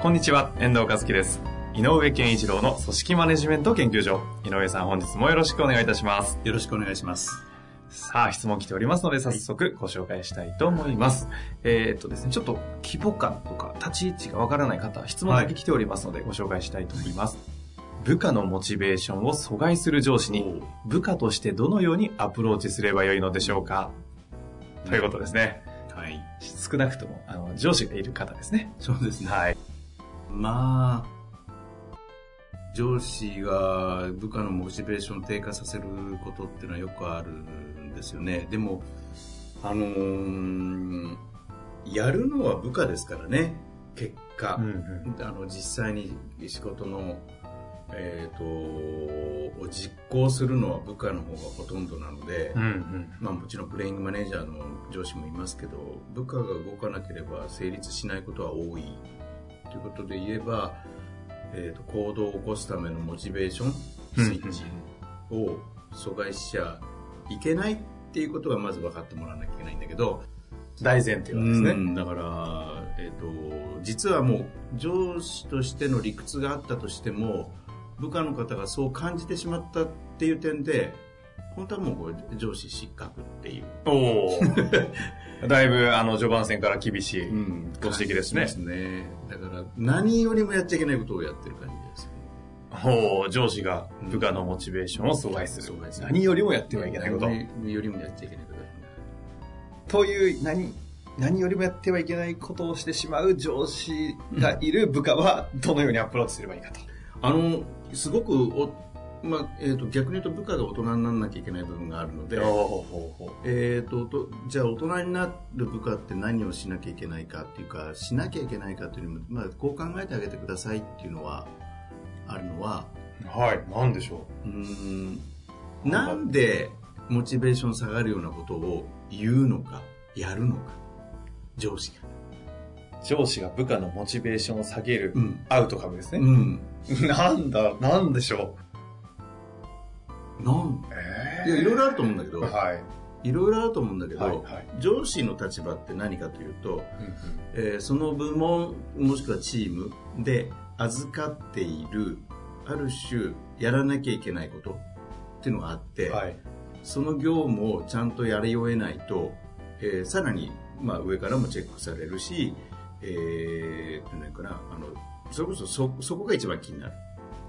こんにちは、遠藤和樹です。井上健一郎の組織マネジメント研究所。井上さん、本日もよろしくお願いいたします。よろしくお願いします。さあ、質問来ておりますので、早速ご紹介したいと思います。えーっとですね、ちょっと規模感とか立ち位置がわからない方、質問だけ来ておりますので、ご紹介したいと思います。部下のモチベーションを阻害する上司に、部下としてどのようにアプローチすればよいのでしょうかということですね。はい。少なくとも、あの、上司がいる方ですね。そうですね。はい。まあ、上司が部下のモチベーションを低下させることっていうのはよくあるんですよね。でも、あのーやるのは部下ですからね、結果。うんあの実際に仕事の、えー、とを実行するのは部下の方がほとんどなので、うん。うんまあ、もちろんプレイングマネージャーの上司もいますけど部下が動かなければ成立しないことは多いということで言えば、えー、と行動を起こすためのモチベーションスイッチを阻害しちゃいけないっていうことはまず分かってもらわなきゃいけないんだけど、大前提はですね。うんだから、えー、と実はもう上司としての理屈があったとしても部下の方がそう感じてしまったっていう点で本当はもうこれ上司失格っていう、おお。だいぶ、あの、序盤戦から厳しい。んご指摘ですね感じねだから何よりもやっちゃいけないことをやってる感じですほう、上司が部下のモチベーションを阻害する。阻害する何よりもやってはいけないこと。何よりもやっちゃいけないことという、何、何よりもやってはいけないことをしてしまう上司がいる部下は、どのようにアプローチすればいいかと。あのすごくお、まあえー、と逆に言うと部下が大人にならなきゃいけない部分があるので、えー、ととじゃあ大人になる部下って何をしなきゃいけないかっていうかしなきゃいけないかっていうのも、まあ、こう考えてあげてくださいっていうのはあるのはう。はい、なんでしょう？ーんなんでモチベーション下がるようなことを言うのかやるのか上司が。う。上司が部下のモチベーションを下げるうんアウトカムですね。うん、なんだ、なんでしょなん？う。えいやいろいろあると思うんだけど、はい。いろいろあると思うんだけど、はいはい上司の立場って何かというと、うんえーその部門もしくはチームで預かっているある種やらなきゃいけないことっていうのがあって、うんはい。その業務をちゃんとやり終えないと、えーさらに、まあ、上からもチェックされるし、えー、なんかなあのそれこそそそこが一番気になる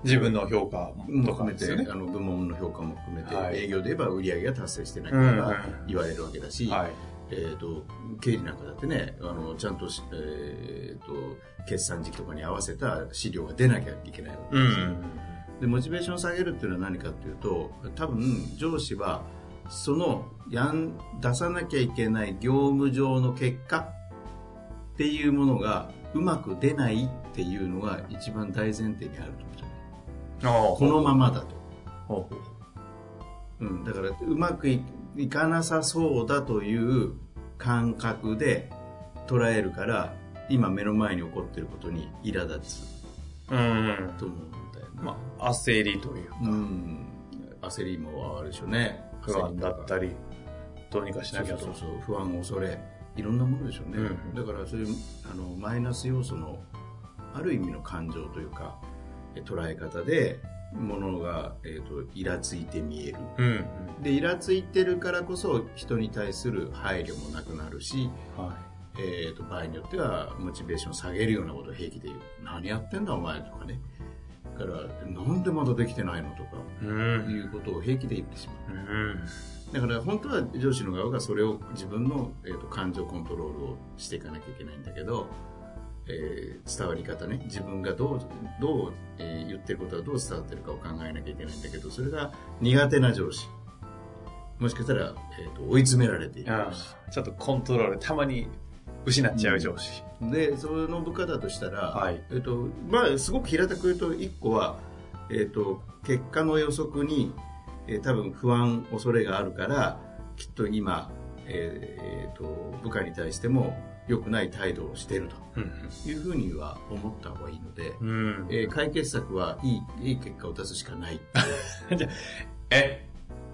自分の評価も含めて、ね。あの部門の評価も含めて、はい営業で言えば売り上げが達成してないか言われるわけだし、はい。えー、と経理なんかだってねあのちゃんとし、えー、と決算時期とかに合わせた資料が出なきゃいけないわけうですよ、ん。でモチベーションを下げるっていうのは何かっていうと多分上司はそのやん出さなきゃいけない業務上の結果っていうものがうまく出ないっていうのが一番大前提にあるとここのままだと、ほうん、だからうまくいいかなさそうだという感覚で捉えるから今目の前に起こってることに苛立つ。うん。と思うんだよね、まあ、焦りというか、うん、焦りもあるでしょうね。不安だったり、どうにかしなきゃと。そうそうそう。不安恐れいろんなものでしょうね、うん。だからそういうあのマイナス要素のある意味の感情というかえ捉え方でものが、えー、とイラついて見えるうん。でイラついてるからこそ人に対する配慮もなくなるし、はえー、と場合によってはモチベーションを下げるようなことを平気で言う何やってんだお前とかねだからなんでまだできてないのとかい。うん。いうことを平気で言ってしまううん。だから本当は上司の側がそれを自分の、えー、と感情コントロールをしていかなきゃいけないんだけど、えー伝わり方ね。自分がどうどう、えー言ってることがどう伝わってるかを考えなきゃいけないんだけどそれが苦手な上司。もしかしたら、えー、と追い詰められている。ちょっとコントロール、たまに失っちゃう上司。で、その部下だとしたら、はい。えっと、まあ、すごく平たく言うと、一個は、えっと、結果の予測に、えー多分不安、恐れがあるから、きっと今、えーえーと、部下に対しても良くない態度をしているうんというふうには思った方がいいので、うん。えー解決策はいい、いい結果を出すしかない え、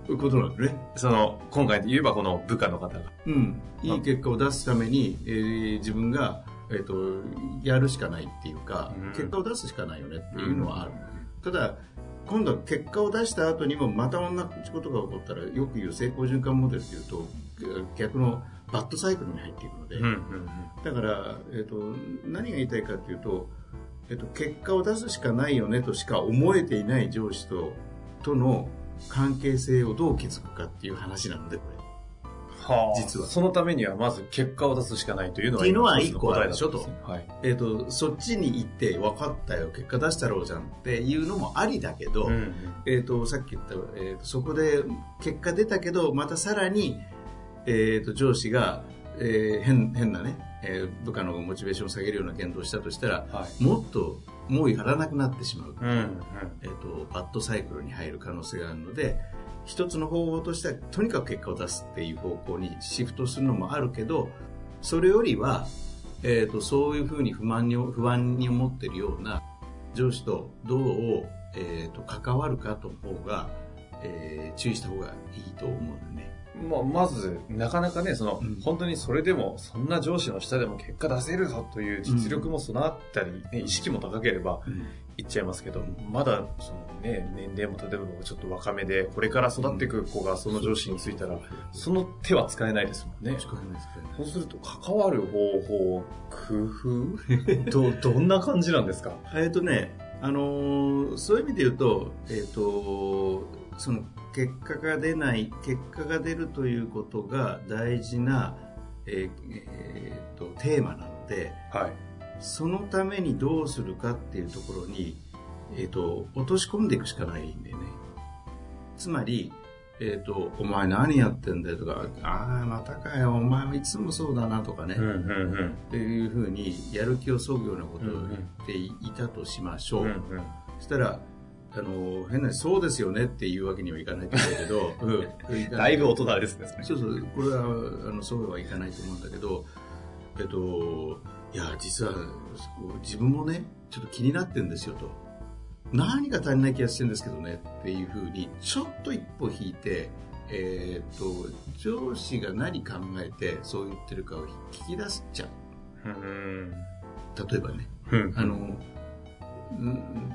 ということなんだね。その、今回で言えばこの部下の方が。うん。いい結果を出すために、えー自分が、えっ、と、やるしかないっていうか、うん結果を出すしかないよねっていうのはある。ただ、今度は結果を出した後にもまた同じことが起こったら、よく言う成功循環モデルっていうと、逆のバッドサイクルに入っていくので、うんうんだから、えっ、と、何が言いたいかっていうと、えっ、と、結果を出すしかないよねとしか思えていない上司と、との関係性をどう築くかっていう話なので、これ。はあ、実は。そのためにはまず結果を出すしかないというのはっていうのは今一つの答えだったんです一ねはい。えっ、と、そっちに行って分かったよ、結果出したろうじゃんっていうのもありだけど、うんえっ、と、さっき言った、えーと、そこで結果出たけど、またさらに、えっ、と、上司が、えー変、変なね、えー部下のモチベーションを下げるような言動をしたとしたら、はい。もっともうやらなくなってしまう。うんうん。えっ、と、バッドサイクルに入る可能性があるので、一つの方法としては、とにかく結果を出すっていう方向にシフトするのもあるけど、それよりは、えっ、と、そういうふうに不満に、不安に思ってるような上司とどう、えっ、と、関わるかと方が、えー注意した方がいいと思うね。まあ、まず、なかなかね、その、うん。本当にそれでも、そんな上司の下でも結果出せるぞという実力も備わったり、ね、意識も高ければいっちゃいますけど、まだ、そのね、年齢も例えばちょっと若めで、これから育っていく子がその上司についたら、その手は使えないですもんね。近くないですかねそうすると、関わる方法、工夫？ど、どんな感じなんですか？えっ、とね、あのーそういう意味で言うと、えっ、と、その結果が出ない、結果が出るということが大事な、えーえーとテーマなので、はい。そのためにどうするかっていうところに、えっ、と、落とし込んでいくしかないんだよね。つまり、えっ、と、お前何やってんだよとか、ああ、またかよ、お前はいつもそうだなとかね。うんうんうん。っていうふうにやる気をそぐようなことを言っていたとしましょう。うんうんそしたら、あの、変な、そうですよねっていうわけにはいかないと思うけど、うん だいぶ大人ですね、そうそう、これは、あの、そうはいかないと思うんだけど、えっと、いや、実は、自分もね、ちょっと気になってんですよと。何が足りない気がしてるんですけどねっていうふうに、ちょっと一歩引いて、えーっと、上司が何考えてそう言ってるかを聞き出しちゃう。うん。例えばね。うんあの、ん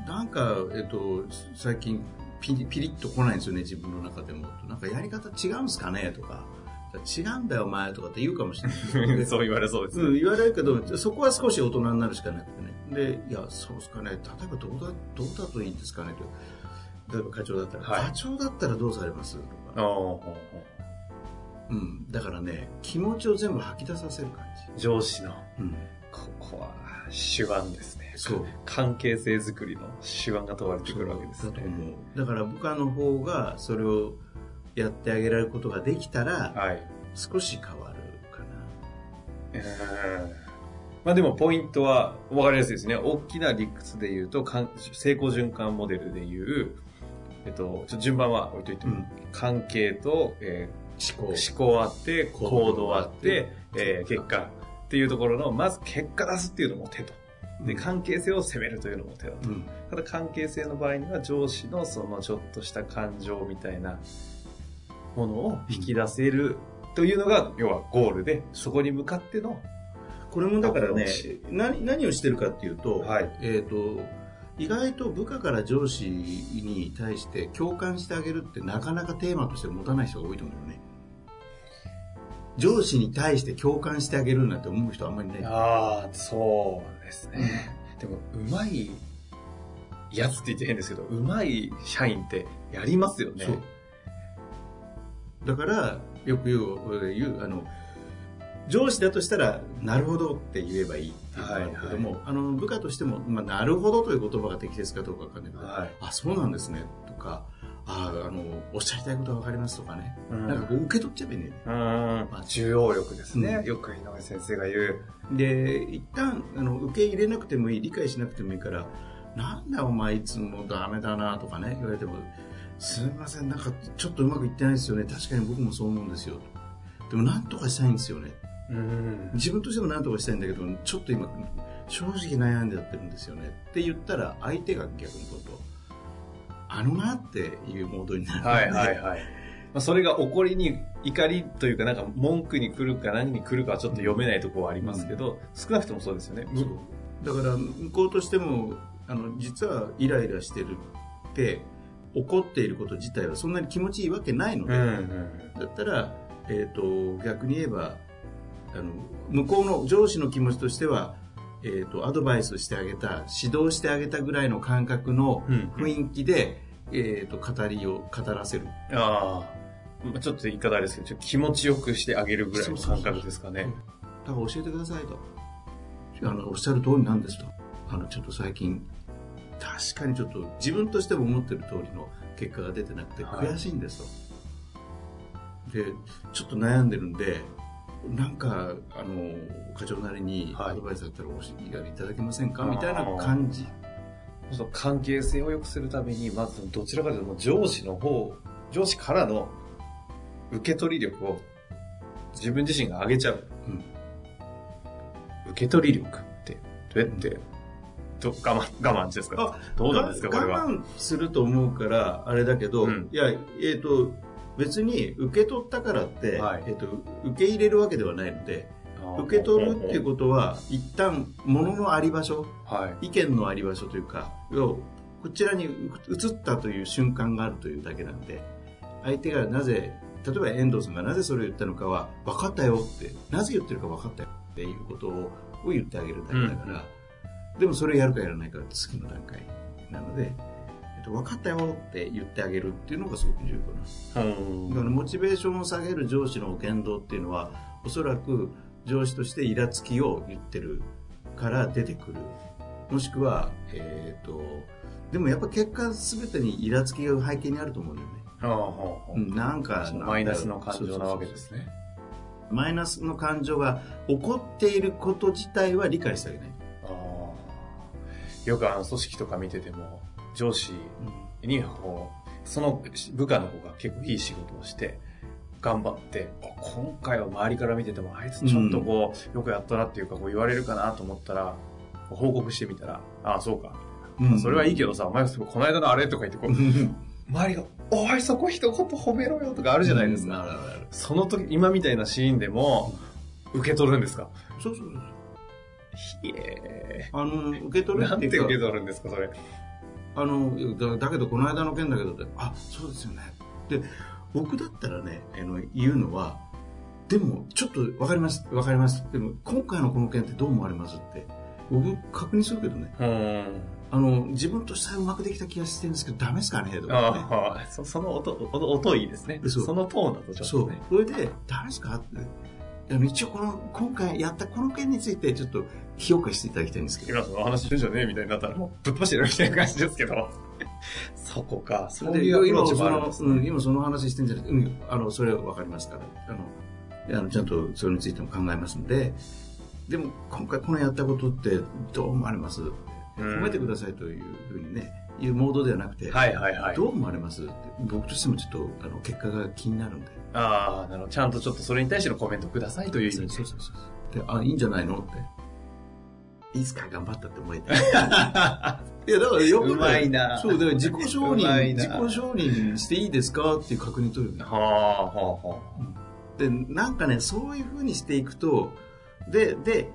なんか、えっと、最近ピリピリッと来ないんですよね、自分の中でも。なんかやり方違うんすかねとか、違うんだよ、お前とかって言うかもしれない。そう言われそうですうん、ね。言われるけど、そこは少し大人になるしかなくてね。で、いや、そうですかね。例えばどうだ、どうだといいんですかねと。例えば課長だったら、はい課長だったらどうされます？とか。ああうん。だからね、気持ちを全部吐き出させる感上司の、じ。うん。ここは手腕ですね。そう。関係性づくりの手腕が問われてくるわけですね。だから部下の方がそれをやってあげられることができたら、はい。少し変わるかな。うんまあでもポイントは分かりやすいですね。大きな理屈で言うと、成功循環モデルで言う、えっと、ちょ順番は置いといても、うん関係と、え思考。ー思考あって、行動あって、えー結果っていうところの、まず結果出すっていうのも手と。で、関係性を攻めるというのも手だと。うん。ただ関係性の場合には上司のそのちょっとした感情みたいなものを引き出せるというのが、要はゴールで、そこに向かっての、これもだからね何、何をしてるかっていうと、はいえっ、と、意外と部下から上司に対して共感してあげるってなかなかテーマとして持たない人が多いと思うよね。上司に対して共感してあげるなんて思う人あんまりいない。ああ、そうですね。でも、うまいやつって言って変ですけど、うまい社員ってやりますよね。そう。だから、よく言う、言う、あの、上司だとしたら、なるほどって言えばいいっていうのがあるけども、あの、部下としても、まあ、なるほどという言葉が適切かどうかわかんないけど、はい。あ、そうなんですね、とか、ああ、あの、おっしゃりたいことはわかりますとかね。うんなんかこう受け取っちゃえばいいね。うん。まあ、重要力ですね。うんよく井上先生が言う。で、一旦、あの、受け入れなくてもいい、理解しなくてもいいから、なんだお前いつもダメだなとかね、言われても、すみません、なんかちょっとうまくいってないですよね。確かに僕もそう思うんですよ。でもなんとかしたいんですよね。うん。自分としてもなんとかしたいんだけど、ちょっと今、正直悩んでやってるんですよね。って言ったら、相手が逆に今度、あのなっていうモードになる。はいはいはい。まあ、それが怒りに、怒りというか、なんか文句に来るか何に来るかはちょっと読めないところはありますけど、少なくともそうですよね。だから向こうとしてもあの実はイライラしてるって怒っていること自体はそんなに気持ちいいわけないので、うんうん。だったら、えー、と逆に言えばあの向こうの上司の気持ちとしては、えー、とアドバイスしてあげた指導してあげたぐらいの感覚のうん雰囲気で、えー、と語りを語らせるああ。まあちょっと言い方あれですけど、ちょっと気持ちよくしてあげるぐらいの感覚ですかね。だから教えてくださいと。あの、おっしゃる通りなんですと。あの、ちょっと最近、確かにちょっと自分としても思ってる通りの結果が出てなくてはい悔しいんですと。で、ちょっと悩んでるんで、なんか、あの、課長なりにはい。アドバイスだったらおしやりいただけませんか？みたいな感じ。その関係性を良くするために、まずどちらかというと上司の方、上司からの受け取り力を自分自身が上げちゃう。うん。受け取り力って、どうやって、ど我慢、我慢ですか？どうなんですか、これは？我慢すると思うから、あれだけど、うん。いや、えっ、と、別に受け取ったからって、はいえっ、と、受け入れるわけではないので、受け取るっていうことは、一旦、物のあり場所、と。はい。意見のあり場所というか、をこちらに移ったという瞬間があるというだけなんで、相手がなぜ、例えば遠藤さんがなぜそれを言ったのかは、分かったよって、なぜ言ってるか分かったよっていうことをを言ってあげるだけだから、でもそれをやるかやらないかは次の段階なので、えっと、分かったよって言ってあげるっていうのがすごく重要かな。うんだからモチベーションを下げる上司の言動っていうのは、おそらく上司としてイラつきを言ってるから出てくる。もしくは、えっ、と、でもやっぱ結果全てにイラつきが背景にあると思うんだよね。はあはあはあうんなんかマイナスの感情なわけですね。マイナスの感情が起こっていること自体は理解してあげない。よくあの組織とか見てても、上司にこう、その部下の子が結構いい仕事をして、頑張って、あ今回は周りから見てても、あいつちょっとこう、よくやったなっていうか、こう言われるかなと思ったら、報告してみたら、ああ、そうか。うんそれはいいけどさ、お前この間のあれとか言って、こう、周りが、おい、そこ一言褒めろよとかあるじゃないですか。うんその時、今みたいなシーンでも、受け取るんですか？そうそうそう。ひえあの、受け取ー。るなんて受け取るんですか、それ。あのだだけどこの間の件だけどってあそうですよねで僕だったらねあの言うのはでもちょっと分かります分かりますでも今回のこの件ってどう思われますって僕確認するけどねうん。あの自分としてはうまくできた気がしてるんですけどダメですかねとかねああ、そその音、音、音いいですね。そうそのトーンだとちょっそうとね。それでダメですかって一応この今回やったこの件についてちょっと評価していただきたいんですけど今その話してるじゃねえみたいになったらもうぶっ飛ばしてるみたいな感じですけど。そこか。そそういう今その、うん、ね。今その話してんじゃなくて、うん、あの、それはわかりますから、あの、あのちゃんとそれについても考えますので、でも今回このやったことってどう思われます？うん褒めてくださいというふうにね、いうモードではなくて、はいはいはいど。う思われます？僕としてもちょっとあの結果が気になるんで。ああ、なるほど。ちゃんとちょっとそれに対してのコメントくださいという意味で。そうそうそう。で、あ、いいんじゃないの？って。いいっすか頑張ったって思えて。いや、だからよくうまいなそう、だから自己承認、な自己承認していいですかっていう確認取るよね。はあ、はあ、はで、なんかね、そういう風にしていくと、で、で、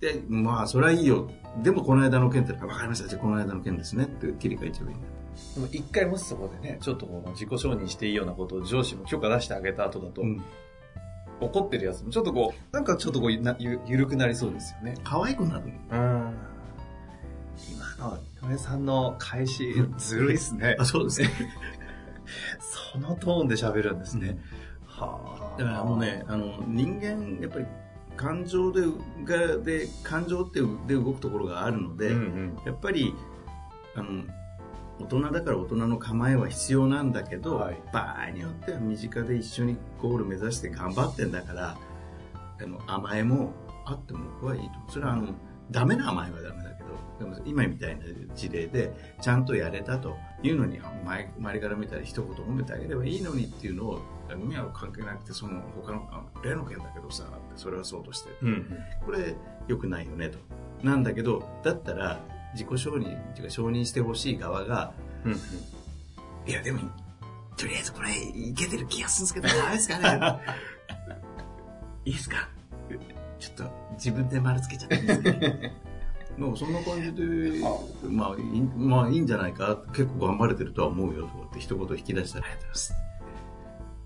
で、まあ、それはいいよ。でも、この間の件って、あわかりました。じゃあ、この間の件ですね。って切り替えちゃえばいいんだ。あ。でも一回もしそこでね、ちょっとこう自己承認していいようなことを上司も許可出してあげた後だと、うん。怒ってるやつもちょっとこう、なんかちょっとこうなゆゆるくなりそうですよね。可愛くなるの。うん。今の井上さんの返し、ずるいっすね あ、。そうですね。そのトーンで喋るんですね。はあ。だからもうね、あの、人間、やっぱり、感情で、が、で、感情ってで動くところがあるので、うんうん。やっぱり、あの、大人だから大人の構えは必要なんだけど、はい場合によっては身近で一緒にゴール目指して頑張ってんだからあの甘えもあっても僕はいいとそれはあのダメな甘えはダメだけどでも今みたいな事例でちゃんとやれたというのに前周りから見たら一言褒めてあげればいいのにっていうのを海は関係なくてその他のあ例の件だけどさそれはそうとしてうん。これ良くないよねと。なんだけど、だったら自己承認っていうか承認してほしい側が、うん。いやでも、とりあえずこれいけてる気がするんですけど、ダメですかね？いいですか？ちょっと自分で丸つけちゃっていいですか もうそんな感じで、まあいい、まあいいんじゃないか？結構頑張れてるとは思うよとかって一言引き出したらありがとうございます。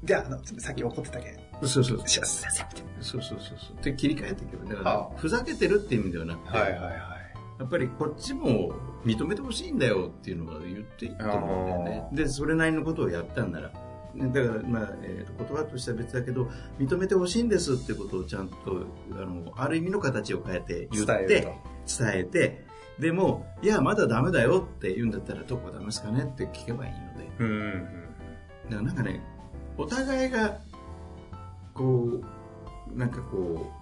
で、あの、さっき怒ってたけん。そうそうそう。します。先そうそうそうそう。で、切り替えていけば。だからは、あふざけてるっていう意味ではなくて、はいはいはい。やっぱりこっちも認めてほしいんだよっていうのは言っていいと思うんだよね。で、それなりのことをやったんなら。だから、まあ、えーと言葉としては別だけど、認めてほしいんですってことをちゃんと、あの、ある意味の形を変えて言って、伝えて、でも、いや、まだダメだよって言うんだったら、どこがダメですかねって聞けばいいので。うんうんだからなんかね、お互いが、こう、なんかこ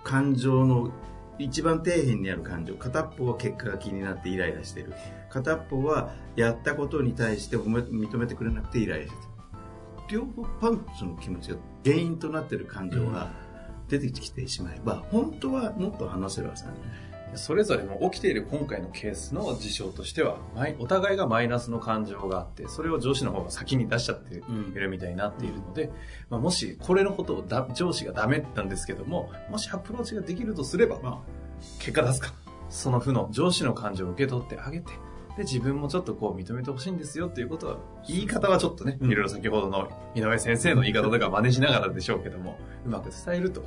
う、感情の一番底辺にある感情、片っぽは結果が気になってイライラしてる。片っぽはやったことに対して認めてくれなくてイライラしてる。両方パンその気持ちが原因となってる感情が出てきてしまえば、本当はもっと話せるはずなんだね。それぞれの起きている今回のケースの事象としては、お互いがマイナスの感情があって、それを上司の方が先に出しちゃっているみたいになっているので、まあ、もしこれのことをだ上司がダメなんですけども、もしアプローチができるとすれば、まあ、結果出すか。その負の上司の感情を受け取ってあげて、で、自分もちょっとこう認めてほしいんですよっていうことは、言い方はちょっとね、うんいろいろ先ほどの井上先生の言い方とか真似しながらでしょうけども、うまく伝えると。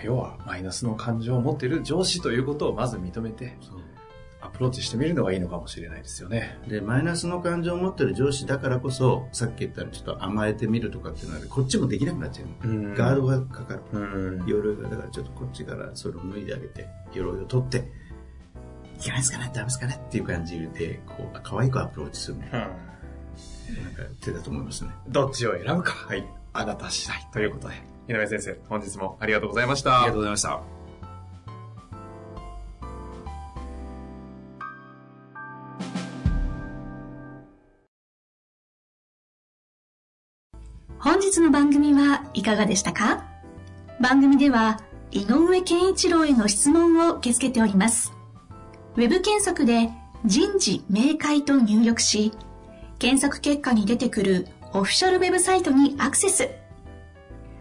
まあ要は、マイナスの感情を持っている上司ということをまず認めて、アプローチしてみるのがいいのかもしれないですよね。で、マイナスの感情を持ってる上司だからこそ、さっき言ったちょっと甘えてみるとかっていうのは、こっちもできなくなっちゃうの。うんガードがかかる。うん。鎧が、だからちょっとこっちからそれを脱いであげて、鎧を取って、いけないですかね？ダメですかね？っていう感じで、こう、可愛くアプローチするの。なんか手だと思いますね。どっちを選ぶか。はい。あなた次第ということで。井上先生、本日もありがとうございました。ありがとうございました。本日の番組はいかがでしたか？番組では井上健一郎への質問を受け付けております。ウェブ検索で人事明快と入力し、検索結果に出てくるオフィシャルウェブサイトにアクセス。